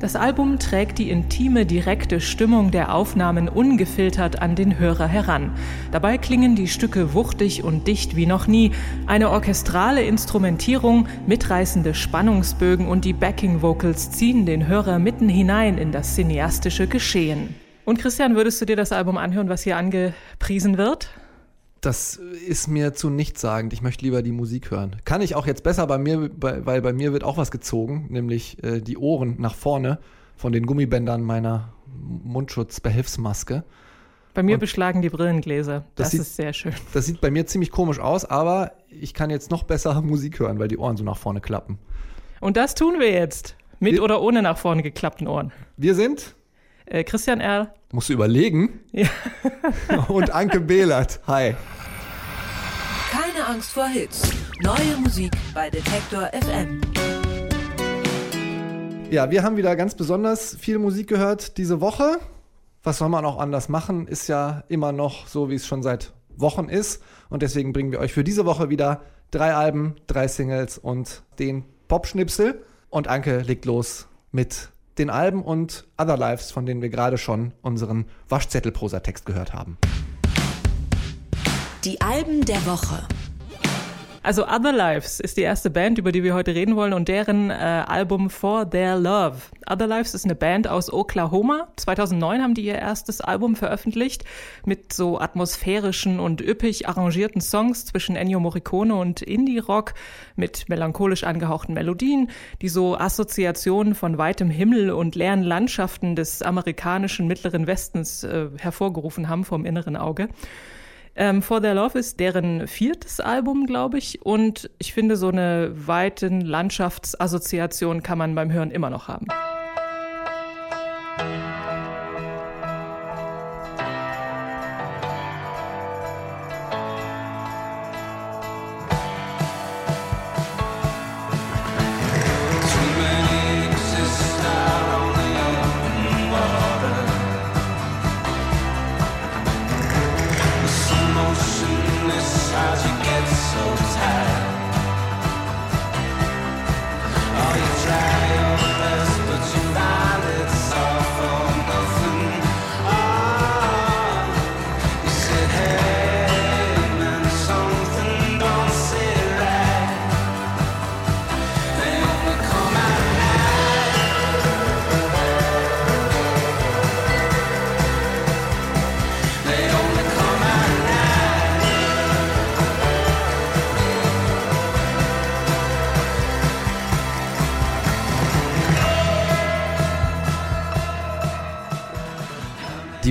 Das Album trägt die intime, direkte Stimmung der Aufnahmen ungefiltert an den Hörer heran. Dabei klingen die Stücke wuchtig und dicht wie noch nie. Eine orchestrale Instrumentierung, mitreißende Spannungsbögen und die Backing Vocals ziehen den Hörer mitten hinein in das cineastische Geschehen. Und Christian, würdest du dir das Album anhören, was hier angepriesen wird? Das ist mir zu nichtssagend. Ich möchte lieber die Musik hören. Kann ich auch jetzt besser bei mir, weil bei mir wird auch was gezogen, nämlich äh, die Ohren nach vorne von den Gummibändern meiner Mundschutzbehelfsmaske. Bei mir Und beschlagen die Brillengläser. Das, das sieht, ist sehr schön. Das sieht bei mir ziemlich komisch aus, aber ich kann jetzt noch besser Musik hören, weil die Ohren so nach vorne klappen. Und das tun wir jetzt. Mit wir, oder ohne nach vorne geklappten Ohren. Wir sind äh, Christian R. Musst du überlegen. Ja. Und Anke Behlert. Hi. Keine Angst vor Hits. Neue Musik bei Detektor FM. Ja, wir haben wieder ganz besonders viel Musik gehört diese Woche. Was soll man auch anders machen? Ist ja immer noch so, wie es schon seit Wochen ist. Und deswegen bringen wir euch für diese Woche wieder drei Alben, drei Singles und den Pop-Schnipsel. Und Anke legt los mit den Alben und Other Lives, von denen wir gerade schon unseren Waschzettelprosa-Text gehört haben. Die Alben der Woche. Also Other Lives ist die erste Band, über die wir heute reden wollen und deren äh, Album For Their Love. Other Lives ist eine Band aus Oklahoma. 2009 haben die ihr erstes Album veröffentlicht mit so atmosphärischen und üppig arrangierten Songs zwischen Ennio Morricone und Indie-Rock mit melancholisch angehauchten Melodien, die so Assoziationen von weitem Himmel und leeren Landschaften des amerikanischen Mittleren Westens äh, hervorgerufen haben vom inneren Auge. Ähm, For Their Love ist deren viertes Album, glaube ich. Und ich finde, so eine weiten Landschaftsassoziation kann man beim Hören immer noch haben.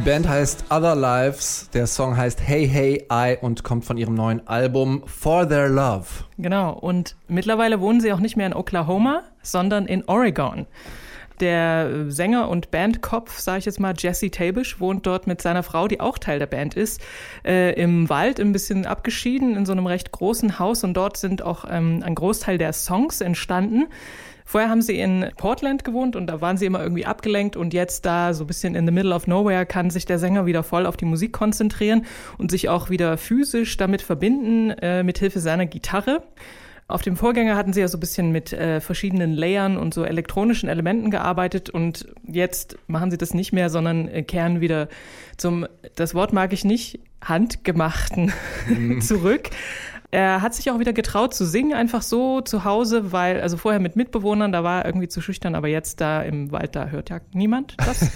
Band heißt Other Lives, der Song heißt Hey Hey I und kommt von ihrem neuen Album For Their Love. Genau, und mittlerweile wohnen sie auch nicht mehr in Oklahoma, sondern in Oregon. Der Sänger und Bandkopf, sage ich jetzt mal, Jesse Tabish, wohnt dort mit seiner Frau, die auch Teil der Band ist, äh, im Wald, ein bisschen abgeschieden, in so einem recht großen Haus. Und dort sind auch ähm, ein Großteil der Songs entstanden. Vorher haben sie in Portland gewohnt und da waren sie immer irgendwie abgelenkt und jetzt da so ein bisschen in the middle of nowhere kann sich der Sänger wieder voll auf die Musik konzentrieren und sich auch wieder physisch damit verbinden, äh, mit Hilfe seiner Gitarre. Auf dem Vorgänger hatten sie ja so ein bisschen mit äh, verschiedenen Layern und so elektronischen Elementen gearbeitet und jetzt machen sie das nicht mehr, sondern äh, kehren wieder zum, das Wort mag ich nicht, handgemachten zurück. Er hat sich auch wieder getraut zu singen, einfach so zu Hause, weil, also vorher mit Mitbewohnern, da war er irgendwie zu schüchtern, aber jetzt da im Wald, da hört ja niemand das.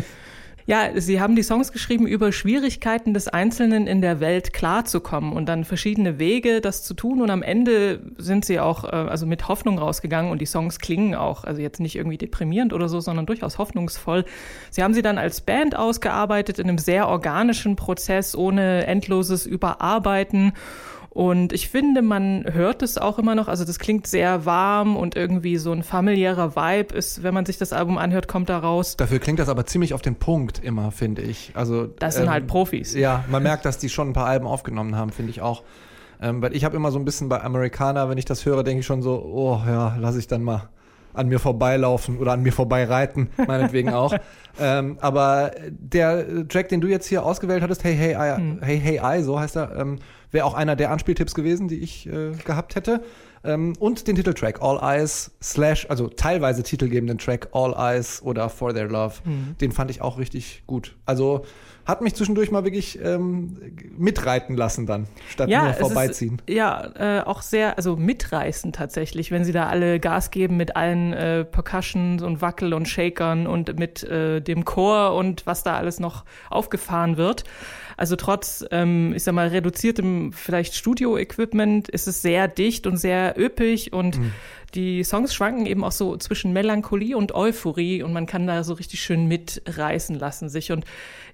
ja, sie haben die Songs geschrieben über Schwierigkeiten des Einzelnen in der Welt klarzukommen und dann verschiedene Wege, das zu tun. Und am Ende sind sie auch äh, also mit Hoffnung rausgegangen und die Songs klingen auch, also jetzt nicht irgendwie deprimierend oder so, sondern durchaus hoffnungsvoll. Sie haben sie dann als Band ausgearbeitet in einem sehr organischen Prozess, ohne endloses Überarbeiten. Und ich finde, man hört es auch immer noch. Also das klingt sehr warm und irgendwie so ein familiärer Vibe ist, wenn man sich das Album anhört, kommt da raus. Dafür klingt das aber ziemlich auf den Punkt immer, finde ich. Also das sind ähm, halt Profis. Ja, man merkt, dass die schon ein paar Alben aufgenommen haben, finde ich auch. Ähm, weil ich habe immer so ein bisschen bei Amerikaner, wenn ich das höre, denke ich schon so, oh ja, lass ich dann mal an mir vorbeilaufen oder an mir vorbeireiten, meinetwegen auch. ähm, aber der Track, den du jetzt hier ausgewählt hattest, Hey Hey I, hm. Hey Hey I, so heißt er, ähm, wäre auch einer der Anspieltipps gewesen, die ich äh, gehabt hätte. Ähm, und den Titeltrack All Eyes slash, also teilweise titelgebenden Track All Eyes oder For Their Love. Mhm. Den fand ich auch richtig gut. Also hat mich zwischendurch mal wirklich ähm, mitreiten lassen dann, statt nur es vorbeiziehen. Ist, ja, äh, auch sehr, also mitreißend tatsächlich, wenn sie da alle Gas geben mit allen äh, Percussions und Wackel und Shakern und mit äh, dem Chor und was da alles noch aufgefahren wird. Also trotz, ähm, ich sag mal, reduziertem vielleicht Studio-Equipment ist es sehr dicht und sehr üppig und mhm. Die Songs schwanken eben auch so zwischen Melancholie und Euphorie und man kann da so richtig schön mitreißen lassen sich. Und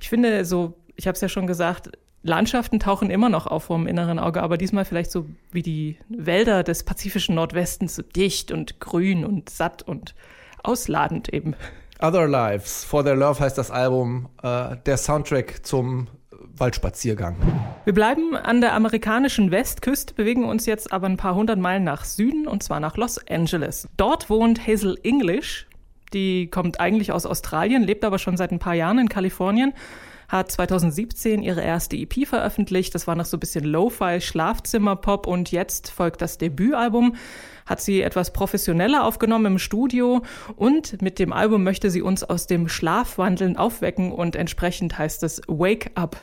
ich finde so, ich habe es ja schon gesagt, Landschaften tauchen immer noch auf vom inneren Auge, aber diesmal vielleicht so wie die Wälder des pazifischen Nordwestens, so dicht und grün und satt und ausladend eben. Other Lives, For Their Love heißt das Album, äh, der Soundtrack zum Waldspaziergang. Wir bleiben an der amerikanischen Westküste, bewegen uns jetzt aber ein paar hundert Meilen nach Süden und zwar nach Los Angeles. Dort wohnt Hazel English. Die kommt eigentlich aus Australien, lebt aber schon seit ein paar Jahren in Kalifornien hat 2017 ihre erste EP veröffentlicht. Das war noch so ein bisschen Lo-Fi, Schlafzimmer-Pop und jetzt folgt das Debütalbum. Hat sie etwas professioneller aufgenommen im Studio und mit dem Album möchte sie uns aus dem Schlafwandeln aufwecken und entsprechend heißt es Wake Up.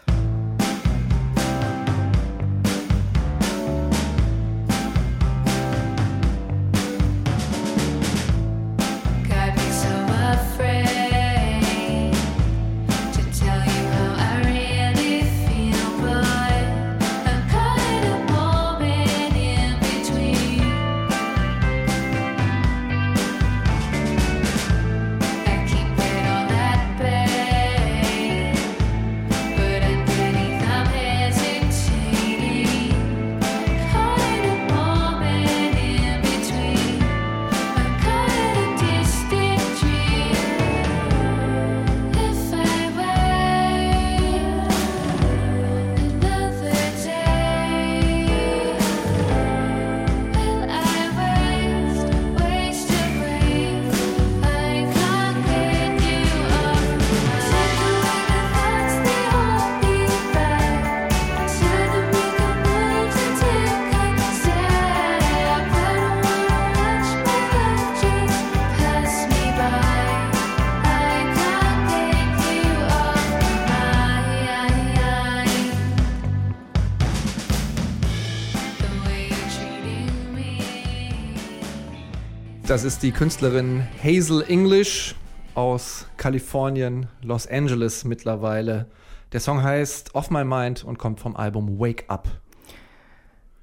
Das ist die Künstlerin Hazel English aus Kalifornien, Los Angeles mittlerweile. Der Song heißt Off My Mind und kommt vom Album Wake Up.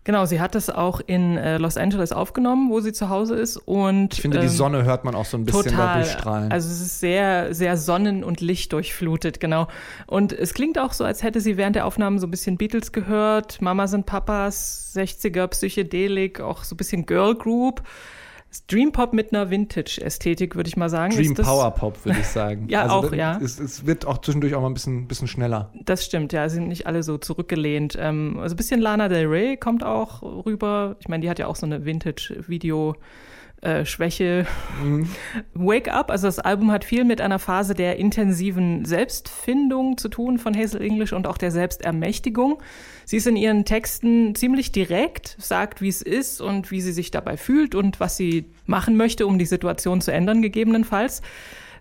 Genau, sie hat es auch in äh, Los Angeles aufgenommen, wo sie zu Hause ist. Und, ich finde, ähm, die Sonne hört man auch so ein bisschen total, durchstrahlen. Also es ist sehr, sehr sonnen- und lichtdurchflutet, genau. Und es klingt auch so, als hätte sie während der Aufnahmen so ein bisschen Beatles gehört, Mama sind Papas, 60er Psychedelik, auch so ein bisschen Girl Group. Dream Pop mit einer Vintage-Ästhetik, würde ich mal sagen. Dream Power Pop, würde ich sagen. ja, also auch, ja. Es, es, wird auch zwischendurch auch mal ein bisschen, bisschen schneller. Das stimmt, ja. Sind nicht alle so zurückgelehnt. Ähm, also ein bisschen Lana Del Rey kommt auch rüber. Ich meine, die hat ja auch so eine Vintage-Video- äh, Schwäche. Mhm. Wake Up, also das Album hat viel mit einer Phase der intensiven Selbstfindung zu tun von Hazel English und auch der Selbstermächtigung. Sie ist in ihren Texten ziemlich direkt, sagt, wie es ist und wie sie sich dabei fühlt und was sie machen möchte, um die Situation zu ändern, gegebenenfalls.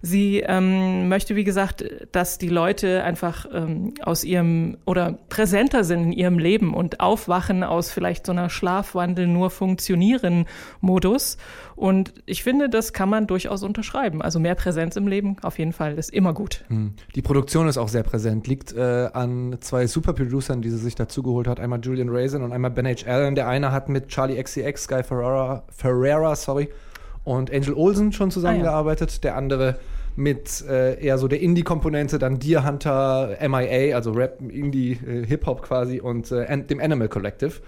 Sie ähm, möchte, wie gesagt, dass die Leute einfach ähm, aus ihrem oder präsenter sind in ihrem Leben und aufwachen aus vielleicht so einer Schlafwandel nur funktionieren Modus. Und ich finde, das kann man durchaus unterschreiben. Also mehr Präsenz im Leben auf jeden Fall ist immer gut. Hm. Die Produktion ist auch sehr präsent. Liegt äh, an zwei Superproducern, die sie sich dazugeholt hat. Einmal Julian Raisin und einmal Ben H. Allen. Der eine hat mit Charlie XCX, Guy Ferrara, Ferrera, sorry, und Angel Olsen schon zusammengearbeitet. Ah, ja. Der andere mit äh, eher so der Indie-Komponente, dann Deer Hunter, MIA, also Rap, Indie, äh, Hip-Hop quasi und äh, dem Animal Collective.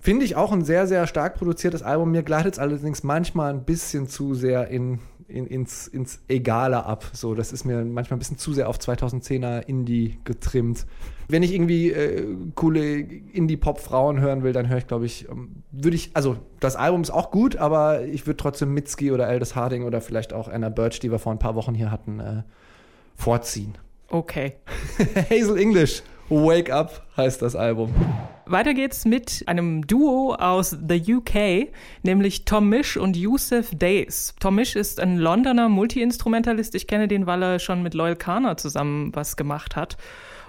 Finde ich auch ein sehr, sehr stark produziertes Album. Mir gleitet es allerdings manchmal ein bisschen zu sehr in, in, ins, ins Egale ab. So, das ist mir manchmal ein bisschen zu sehr auf 2010er Indie getrimmt. Wenn ich irgendwie äh, coole Indie-Pop-Frauen hören will, dann höre ich, glaube ich, ähm, würde ich, also das Album ist auch gut, aber ich würde trotzdem Mitski oder Aldous Harding oder vielleicht auch Anna Birch, die wir vor ein paar Wochen hier hatten, äh, vorziehen. Okay. Hazel English, Wake Up heißt das Album. Weiter geht's mit einem Duo aus the UK, nämlich Tom Misch und Yusuf Days. Tom Misch ist ein Londoner Multiinstrumentalist. Ich kenne den, weil er schon mit Loyal Kana zusammen was gemacht hat.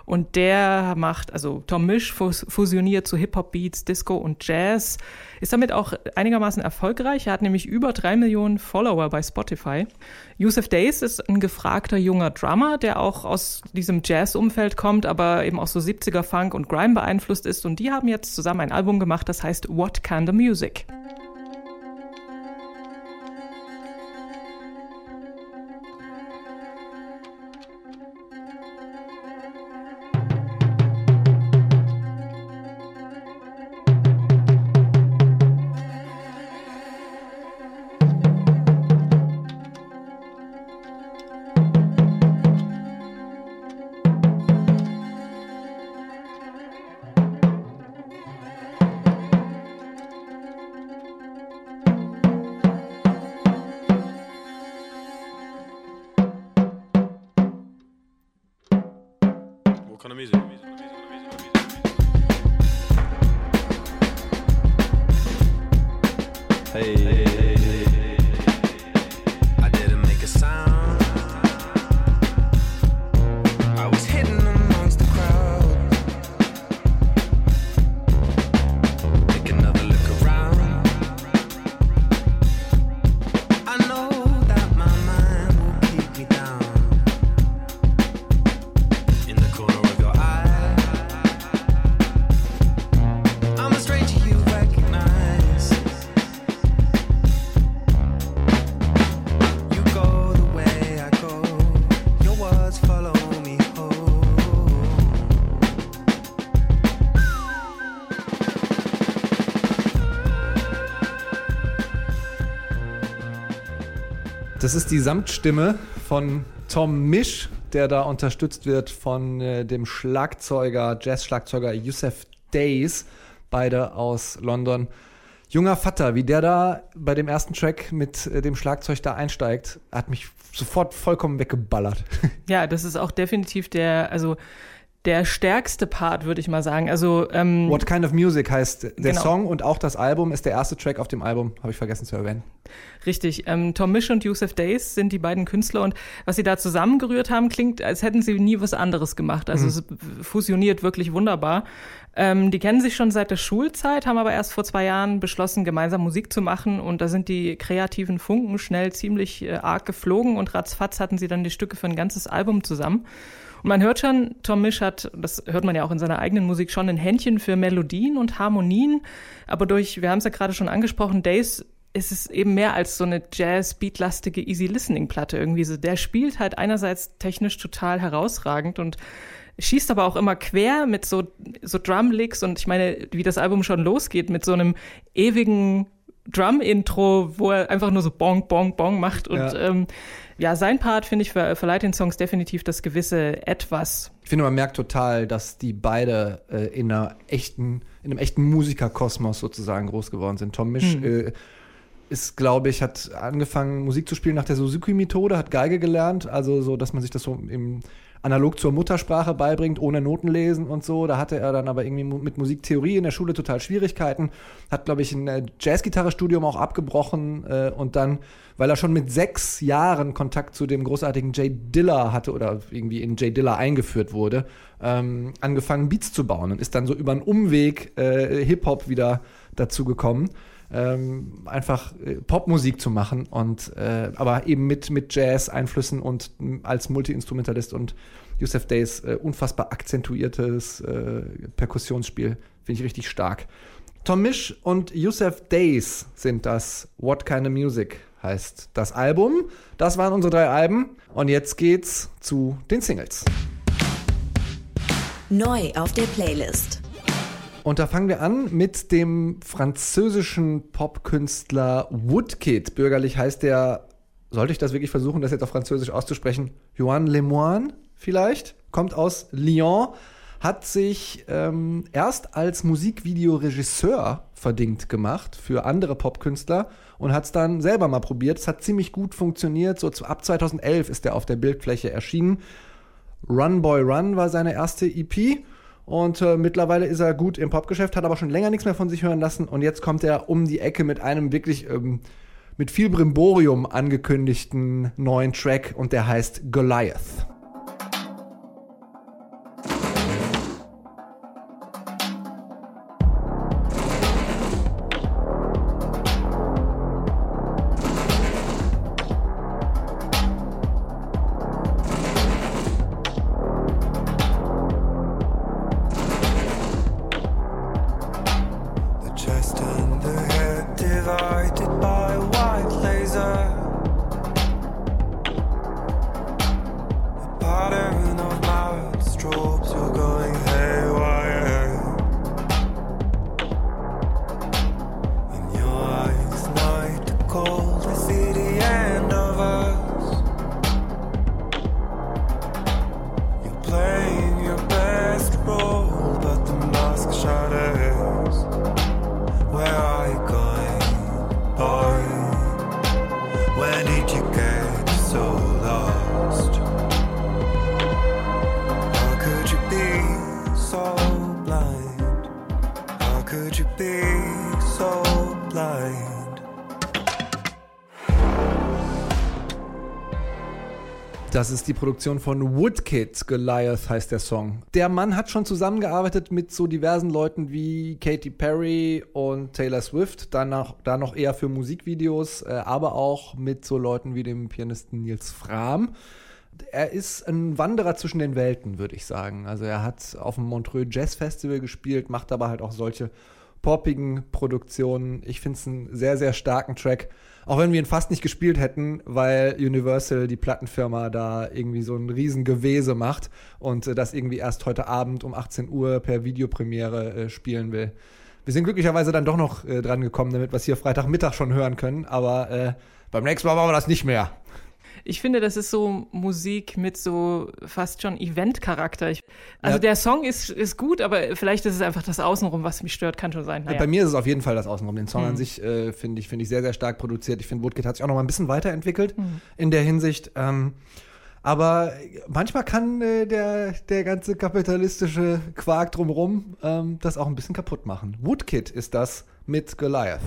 Und der macht, also Tom Misch fusioniert zu Hip-Hop-Beats, Disco und Jazz, ist damit auch einigermaßen erfolgreich. Er hat nämlich über drei Millionen Follower bei Spotify. Yusuf Days ist ein gefragter junger Drummer, der auch aus diesem Jazz-Umfeld kommt, aber eben auch so 70er Funk und Grime beeinflusst ist. Und die haben jetzt zusammen ein Album gemacht, das heißt What Kind of Music? Das ist die Samtstimme von Tom Misch, der da unterstützt wird von äh, dem Schlagzeuger, Jazz-Schlagzeuger Yusuf Days, beide aus London. Junger Vater, wie der da bei dem ersten Track mit äh, dem Schlagzeug da einsteigt, hat mich sofort vollkommen weggeballert. Ja, das ist auch definitiv der, also der stärkste Part, würde ich mal sagen. Also ähm, What Kind of Music heißt der Genau. Song und auch das Album ist der erste Track auf dem Album, habe ich vergessen zu erwähnen. Richtig. Ähm, Tom Misch und Yusuf Days sind die beiden Künstler und was sie da zusammengerührt haben, klingt, als hätten sie nie was anderes gemacht. Also es fusioniert wirklich wunderbar. Ähm, die kennen sich schon seit der Schulzeit, haben aber erst vor zwei Jahren beschlossen, gemeinsam Musik zu machen und da sind die kreativen Funken schnell ziemlich äh, arg geflogen und ratzfatz hatten sie dann die Stücke für ein ganzes Album zusammen. Und man hört schon, Tom Misch hat, das hört man ja auch in seiner eigenen Musik schon, ein Händchen für Melodien und Harmonien. Aber durch, wir haben es ja gerade schon angesprochen, Days ist es eben mehr als so eine Jazz-Beatlastige Easy-Listening-Platte irgendwie. So, der spielt halt einerseits technisch total herausragend und schießt aber auch immer quer mit so, so Drum-Licks und ich meine, wie das Album schon losgeht, mit so einem ewigen Drum-Intro, wo er einfach nur so Bong, Bong, Bong macht. Und Ja. ähm, ja sein Part, finde ich, ver verleiht den Songs definitiv das gewisse Etwas. Ich finde, man merkt total, dass die beide äh, in einer echten, in einem echten Musikerkosmos sozusagen groß geworden sind. Tom Misch äh, ist, glaube ich, hat angefangen, Musik zu spielen nach der Suzuki-Methode, hat Geige gelernt, also so, dass man sich das so im analog zur Muttersprache beibringt, ohne Noten lesen und so. Da hatte er dann aber irgendwie mit Musiktheorie in der Schule total Schwierigkeiten. Hat, glaube ich, ein äh, Jazzgitarre-Studium auch abgebrochen äh, und dann, weil er schon mit sechs Jahren Kontakt zu dem großartigen Jay Diller hatte oder irgendwie in Jay Diller eingeführt wurde, ähm, angefangen Beats zu bauen und ist dann so über einen Umweg äh, Hip-Hop wieder dazu gekommen ähm, einfach äh, Popmusik zu machen und äh, aber eben mit, mit Jazz-Einflüssen und als Multi-Instrumentalist und Yusuf Days äh, unfassbar akzentuiertes äh, Perkussionsspiel. Finde ich richtig stark. Tom Misch und Yusuf Days sind das What Kind of Music heißt das Album. Das waren unsere drei Alben und jetzt geht's zu den Singles. Neu auf der Playlist. Und da fangen wir an mit dem französischen Popkünstler Woodkid. Bürgerlich heißt der, sollte ich das wirklich versuchen, das jetzt auf Französisch auszusprechen? Johan Lemoine vielleicht? Kommt aus Lyon, hat sich ähm, erst als Musikvideoregisseur verdingt gemacht für andere Popkünstler und hat es dann selber mal probiert. Es hat ziemlich gut funktioniert. So zu, ab 2011 ist er auf der Bildfläche erschienen. Run Boy Run war seine erste EP Und äh, mittlerweile ist er gut im Popgeschäft, hat aber schon länger nichts mehr von sich hören lassen. Und jetzt kommt er um die Ecke mit einem wirklich ähm, mit viel Brimborium angekündigten neuen Track und der heißt Goliath. Das ist die Produktion von Woodkid, Goliath heißt der Song. Der Mann hat schon zusammengearbeitet mit so diversen Leuten wie Katy Perry und Taylor Swift, danach, da noch eher für Musikvideos, äh, aber auch mit so Leuten wie dem Pianisten Nils Fram. Er ist ein Wanderer zwischen den Welten, würde ich sagen. Also er hat auf dem Montreux Jazz Festival gespielt, macht aber halt auch solche poppigen Produktionen. Ich finde es einen sehr, sehr starken Track. Auch wenn wir ihn fast nicht gespielt hätten, weil Universal, die Plattenfirma, da irgendwie so ein Riesengewese macht und äh, das irgendwie erst heute Abend um 18 Uhr per Videopremiere äh, spielen will. Wir sind glücklicherweise dann doch noch äh, dran gekommen, damit wir es hier Freitagmittag schon hören können, aber beim nächsten Mal machen wir das nicht mehr. Ich finde, das ist so Musik mit so fast schon Event-Charakter. Also Ja. der Song ist, ist gut, aber vielleicht ist es einfach das Außenrum, was mich stört, kann schon sein. Naja. Bei mir ist es auf jeden Fall das Außenrum. Den Song an Mhm. sich äh, finde ich, finde ich sehr, sehr stark produziert. Ich finde, Woodkid hat sich auch noch mal ein bisschen weiterentwickelt Mhm. in der Hinsicht. Ähm, aber manchmal kann äh, der, der ganze kapitalistische Quark drumherum ähm, das auch ein bisschen kaputt machen. Woodkid ist das mit Goliath.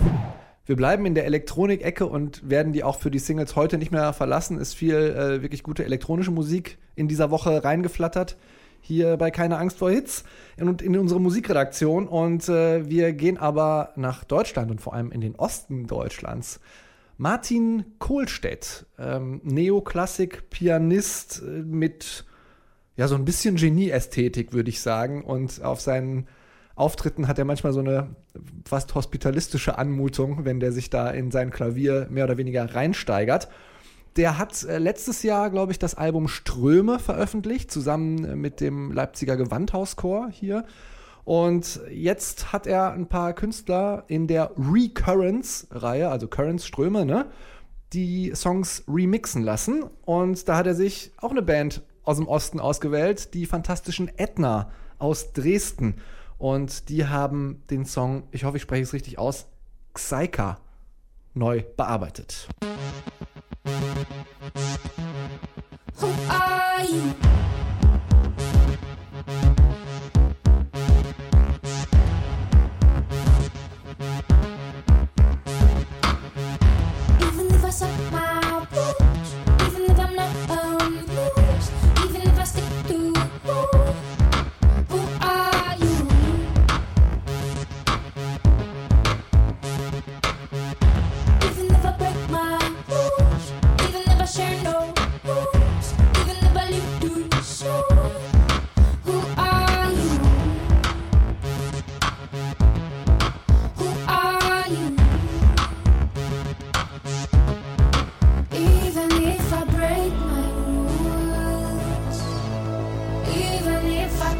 Wir bleiben in der Elektronik-Ecke und werden die auch für die Singles heute nicht mehr verlassen. Ist viel äh, wirklich gute elektronische Musik in dieser Woche reingeflattert. Hier bei Keine Angst vor Hits und in unsere Musikredaktion. Und äh, wir gehen aber nach Deutschland und vor allem in den Osten Deutschlands. Martin Kohlstedt, ähm, Neoklassik-Pianist äh, mit ja so ein bisschen Genie-Ästhetik, würde ich sagen. Und auf seinen Auftritten hat er manchmal so eine fast hospitalistische Anmutung, wenn der sich da in sein Klavier mehr oder weniger reinsteigert. Der hat äh, letztes Jahr, glaube ich, das Album Ströme veröffentlicht, zusammen äh, mit dem Leipziger Gewandhauschor hier. Und jetzt hat er ein paar Künstler in der Recurrence-Reihe, also Currents Ströme, ne, die Songs remixen lassen. Und da hat er sich auch eine Band aus dem Osten ausgewählt, die fantastischen Ätna aus Dresden. Und die haben den Song, ich hoffe, ich spreche es richtig aus, Xaika neu bearbeitet. Who are you?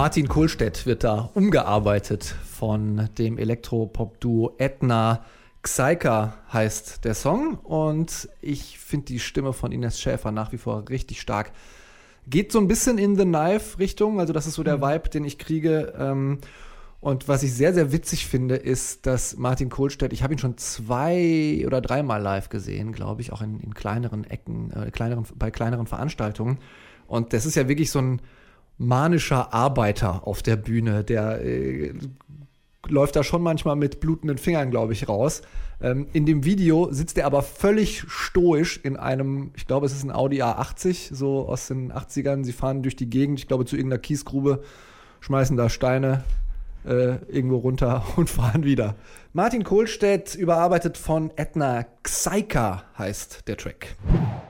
Martin Kohlstedt wird da umgearbeitet von dem Elektropop-Duo Etna. Xaika heißt der Song und ich finde die Stimme von Ines Schäfer nach wie vor richtig stark. Geht so ein bisschen in The Knife-Richtung, also das ist so der Vibe, den ich kriege. Ähm, und was ich sehr, sehr witzig finde, ist, dass Martin Kohlstedt, ich habe ihn schon zwei oder dreimal live gesehen, glaube ich, auch in, in kleineren Ecken, äh, kleineren, bei kleineren Veranstaltungen. Und das ist ja wirklich so ein manischer Arbeiter auf der Bühne, der äh, läuft da schon manchmal mit blutenden Fingern, glaube ich, raus. Ähm, in dem Video sitzt er aber völlig stoisch in einem, ich glaube, es ist ein Audi A80, so aus den 80ern. Sie fahren durch die Gegend, ich glaube, zu irgendeiner Kiesgrube, schmeißen da Steine äh, irgendwo runter und fahren wieder. Martin Kohlstedt, überarbeitet von Edna Xaika, heißt der Track.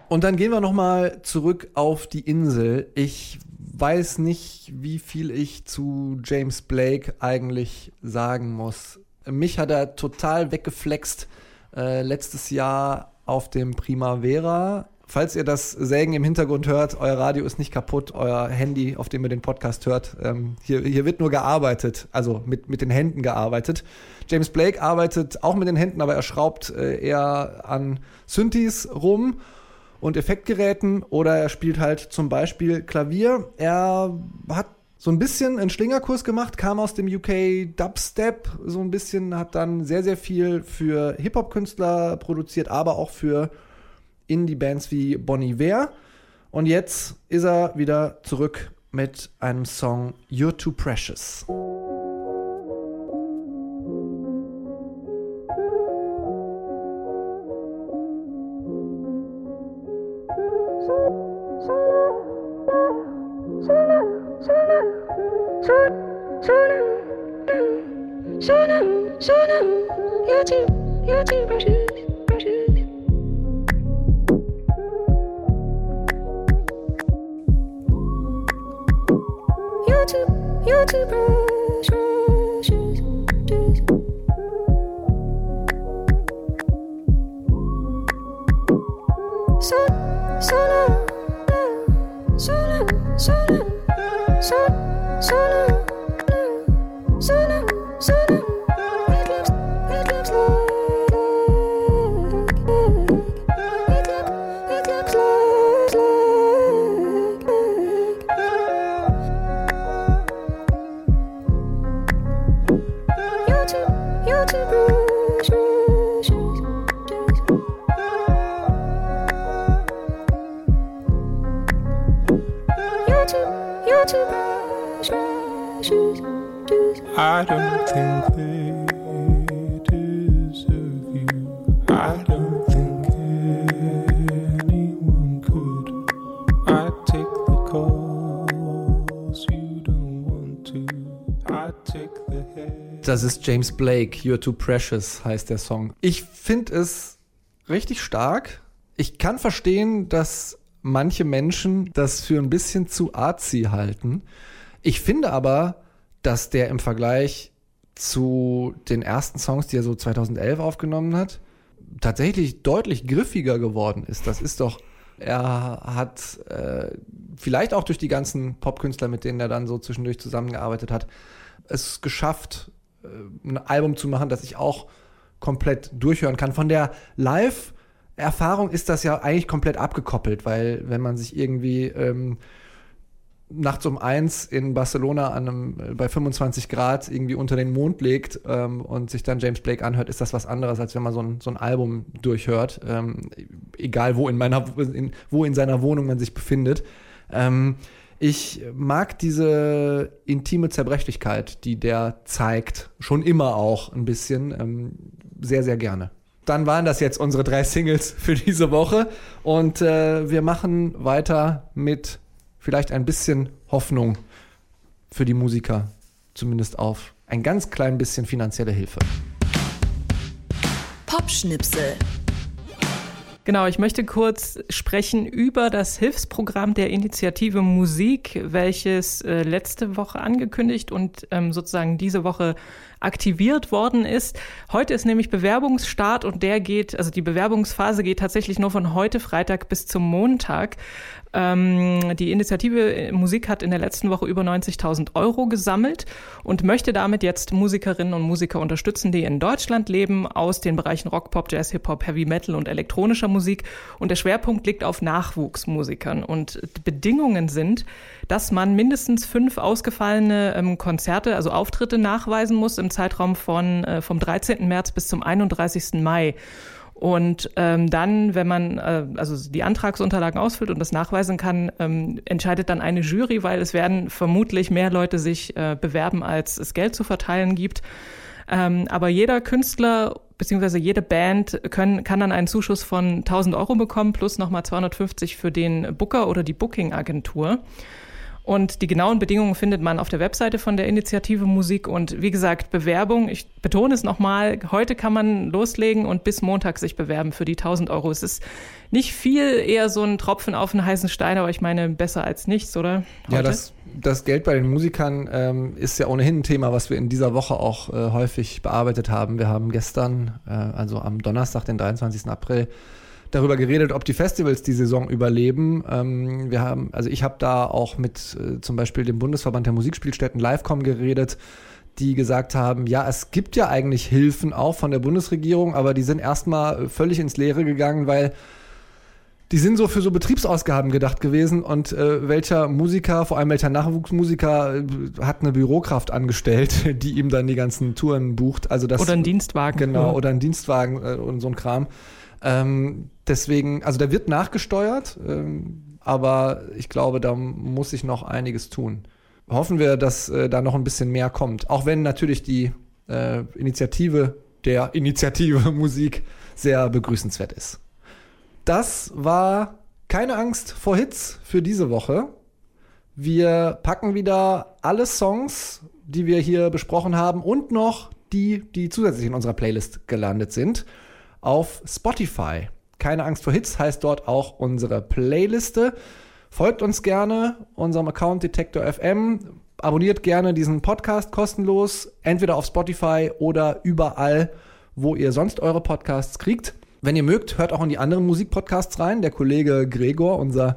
Und dann gehen wir nochmal zurück auf die Insel. Ich weiß nicht, wie viel ich zu James Blake eigentlich sagen muss. Mich hat er total weggeflext äh, letztes Jahr auf dem Primavera. Falls ihr das Sägen im Hintergrund hört, euer Radio ist nicht kaputt, euer Handy, auf dem ihr den Podcast hört. Ähm, hier, hier wird nur gearbeitet, also mit, mit den Händen gearbeitet. James Blake arbeitet auch mit den Händen, aber er schraubt äh, eher an Synthes rum und Effektgeräten oder er spielt halt zum Beispiel Klavier. Er hat so ein bisschen einen Schlingerkurs gemacht, kam aus dem UK Dubstep so ein bisschen, hat dann sehr, sehr viel für Hip-Hop-Künstler produziert, aber auch für Indie-Bands wie Bonnie Ware. Und jetzt ist er wieder zurück mit einem Song You're Too Precious. Sonam, sonam, sonam, yatim, yatim başı. Das ist James Blake, You're Too Precious heißt der Song. Ich finde es richtig stark. Ich kann verstehen, dass manche Menschen das für ein bisschen zu artsy halten. Ich finde aber, dass der im Vergleich zu den ersten Songs, die er so 2011 aufgenommen hat, tatsächlich deutlich griffiger geworden ist. Das ist doch, er hat äh, vielleicht auch durch die ganzen Popkünstler, mit denen er dann so zwischendurch zusammengearbeitet hat, es geschafft, äh, ein Album zu machen, das ich auch komplett durchhören kann. Von der Live-Erfahrung ist das ja eigentlich komplett abgekoppelt, weil wenn man sich irgendwie ähm, nachts um eins in Barcelona einem, äh, bei 25 Grad irgendwie unter den Mond legt ähm, und sich dann James Blake anhört, ist das was anderes, als wenn man so ein, so ein Album durchhört. Ähm, egal wo in meiner, in, wo in seiner Wohnung man sich befindet. Ähm, ich mag diese intime Zerbrechlichkeit, die der zeigt, schon immer auch ein bisschen, ähm, sehr, sehr gerne. Dann waren das jetzt unsere drei Singles für diese Woche und äh, wir machen weiter mit vielleicht ein bisschen Hoffnung für die Musiker, zumindest auf ein ganz klein bisschen finanzielle Hilfe. Popschnipsel. Genau, ich möchte kurz sprechen über das Hilfsprogramm der Initiative Musik, welches äh, letzte Woche angekündigt und ähm, sozusagen diese Woche aktiviert worden ist. Heute ist nämlich Bewerbungsstart und der geht, also die Bewerbungsphase geht tatsächlich nur von heute Freitag bis zum Montag. Ähm, die Initiative Musik hat in der letzten Woche über 90.000 Euro gesammelt und möchte damit jetzt Musikerinnen und Musiker unterstützen, die in Deutschland leben, aus den Bereichen Rock, Pop, Jazz, Hip Hop, Heavy Metal und elektronischer Musik. Und der Schwerpunkt liegt auf Nachwuchsmusikern. Und Bedingungen sind, dass man mindestens fünf ausgefallene ähm, Konzerte, also Auftritte nachweisen muss im Zeitraum von äh, vom 13. März bis zum 31. Mai. Und ähm, dann, wenn man äh, also die Antragsunterlagen ausfüllt und das nachweisen kann, ähm, entscheidet dann eine Jury, weil es werden vermutlich mehr Leute sich äh, bewerben, als es Geld zu verteilen gibt. Ähm, aber jeder Künstler beziehungsweise jede Band können, kann dann einen Zuschuss von 1000 Euro bekommen plus nochmal 250 für den Booker oder die Booking-Agentur. Und die genauen Bedingungen findet man auf der Webseite von der Initiative Musik. Und wie gesagt, Bewerbung, ich betone es nochmal, heute kann man loslegen und bis Montag sich bewerben für die 1000 Euro. Es ist nicht viel, eher so ein Tropfen auf einen heißen Stein, aber ich meine, besser als nichts, oder? Heute? Ja, das, das Geld bei den Musikern ähm, ist ja ohnehin ein Thema, was wir in dieser Woche auch äh, häufig bearbeitet haben. Wir haben gestern, äh, also am Donnerstag, den 23. April, darüber geredet, ob die Festivals die Saison überleben. Ähm, wir haben, also ich habe da auch mit äh, zum Beispiel dem Bundesverband der Musikspielstätten Livecom geredet, die gesagt haben, ja, es gibt ja eigentlich Hilfen auch von der Bundesregierung, aber die sind erstmal völlig ins Leere gegangen, weil die sind so für so Betriebsausgaben gedacht gewesen und äh, welcher Musiker, vor allem welcher Nachwuchsmusiker, äh, hat eine Bürokraft angestellt, die ihm dann die ganzen Touren bucht. Also das, Oder ein Dienstwagen. Genau, oder ein Dienstwagen äh, und so ein Kram. Ähm, deswegen, also da wird nachgesteuert, ähm, aber ich glaube, da muss sich noch einiges tun. Hoffen wir, dass äh, da noch ein bisschen mehr kommt. Auch wenn natürlich die äh, Initiative der Initiative Musik sehr begrüßenswert ist. Das war keine Angst vor Hits für diese Woche. Wir packen wieder alle Songs, die wir hier besprochen haben und noch die, die zusätzlich in unserer Playlist gelandet sind, auf Spotify. Keine Angst vor Hits heißt dort auch unsere Playliste. Folgt uns gerne, unserem Account Detektor FM. Abonniert gerne diesen Podcast kostenlos, entweder auf Spotify oder überall, wo ihr sonst eure Podcasts kriegt. Wenn ihr mögt, hört auch in die anderen Musikpodcasts rein. Der Kollege Gregor, unser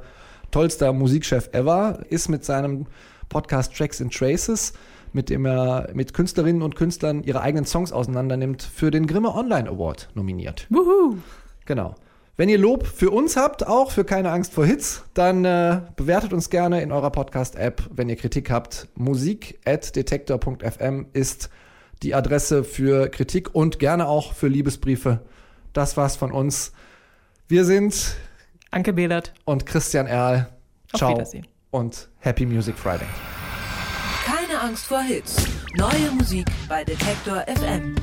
tollster Musikchef ever, ist mit seinem Podcast Tracks and Traces, mit dem er mit Künstlerinnen und Künstlern ihre eigenen Songs auseinandernimmt, für den Grimme Online Award nominiert. Wuhu! Genau. Wenn ihr Lob für uns habt, auch für keine Angst vor Hits, dann äh, bewertet uns gerne in eurer Podcast-App. Wenn ihr Kritik habt, musik.detektor.fm ist die Adresse für Kritik und gerne auch für Liebesbriefe. Das war's von uns. Wir sind Anke Behlert. und Christian Erl. Auf Ciao Wiedersehen. und Happy Music Friday. Keine Angst vor Hits. Neue Musik bei Detektor FM.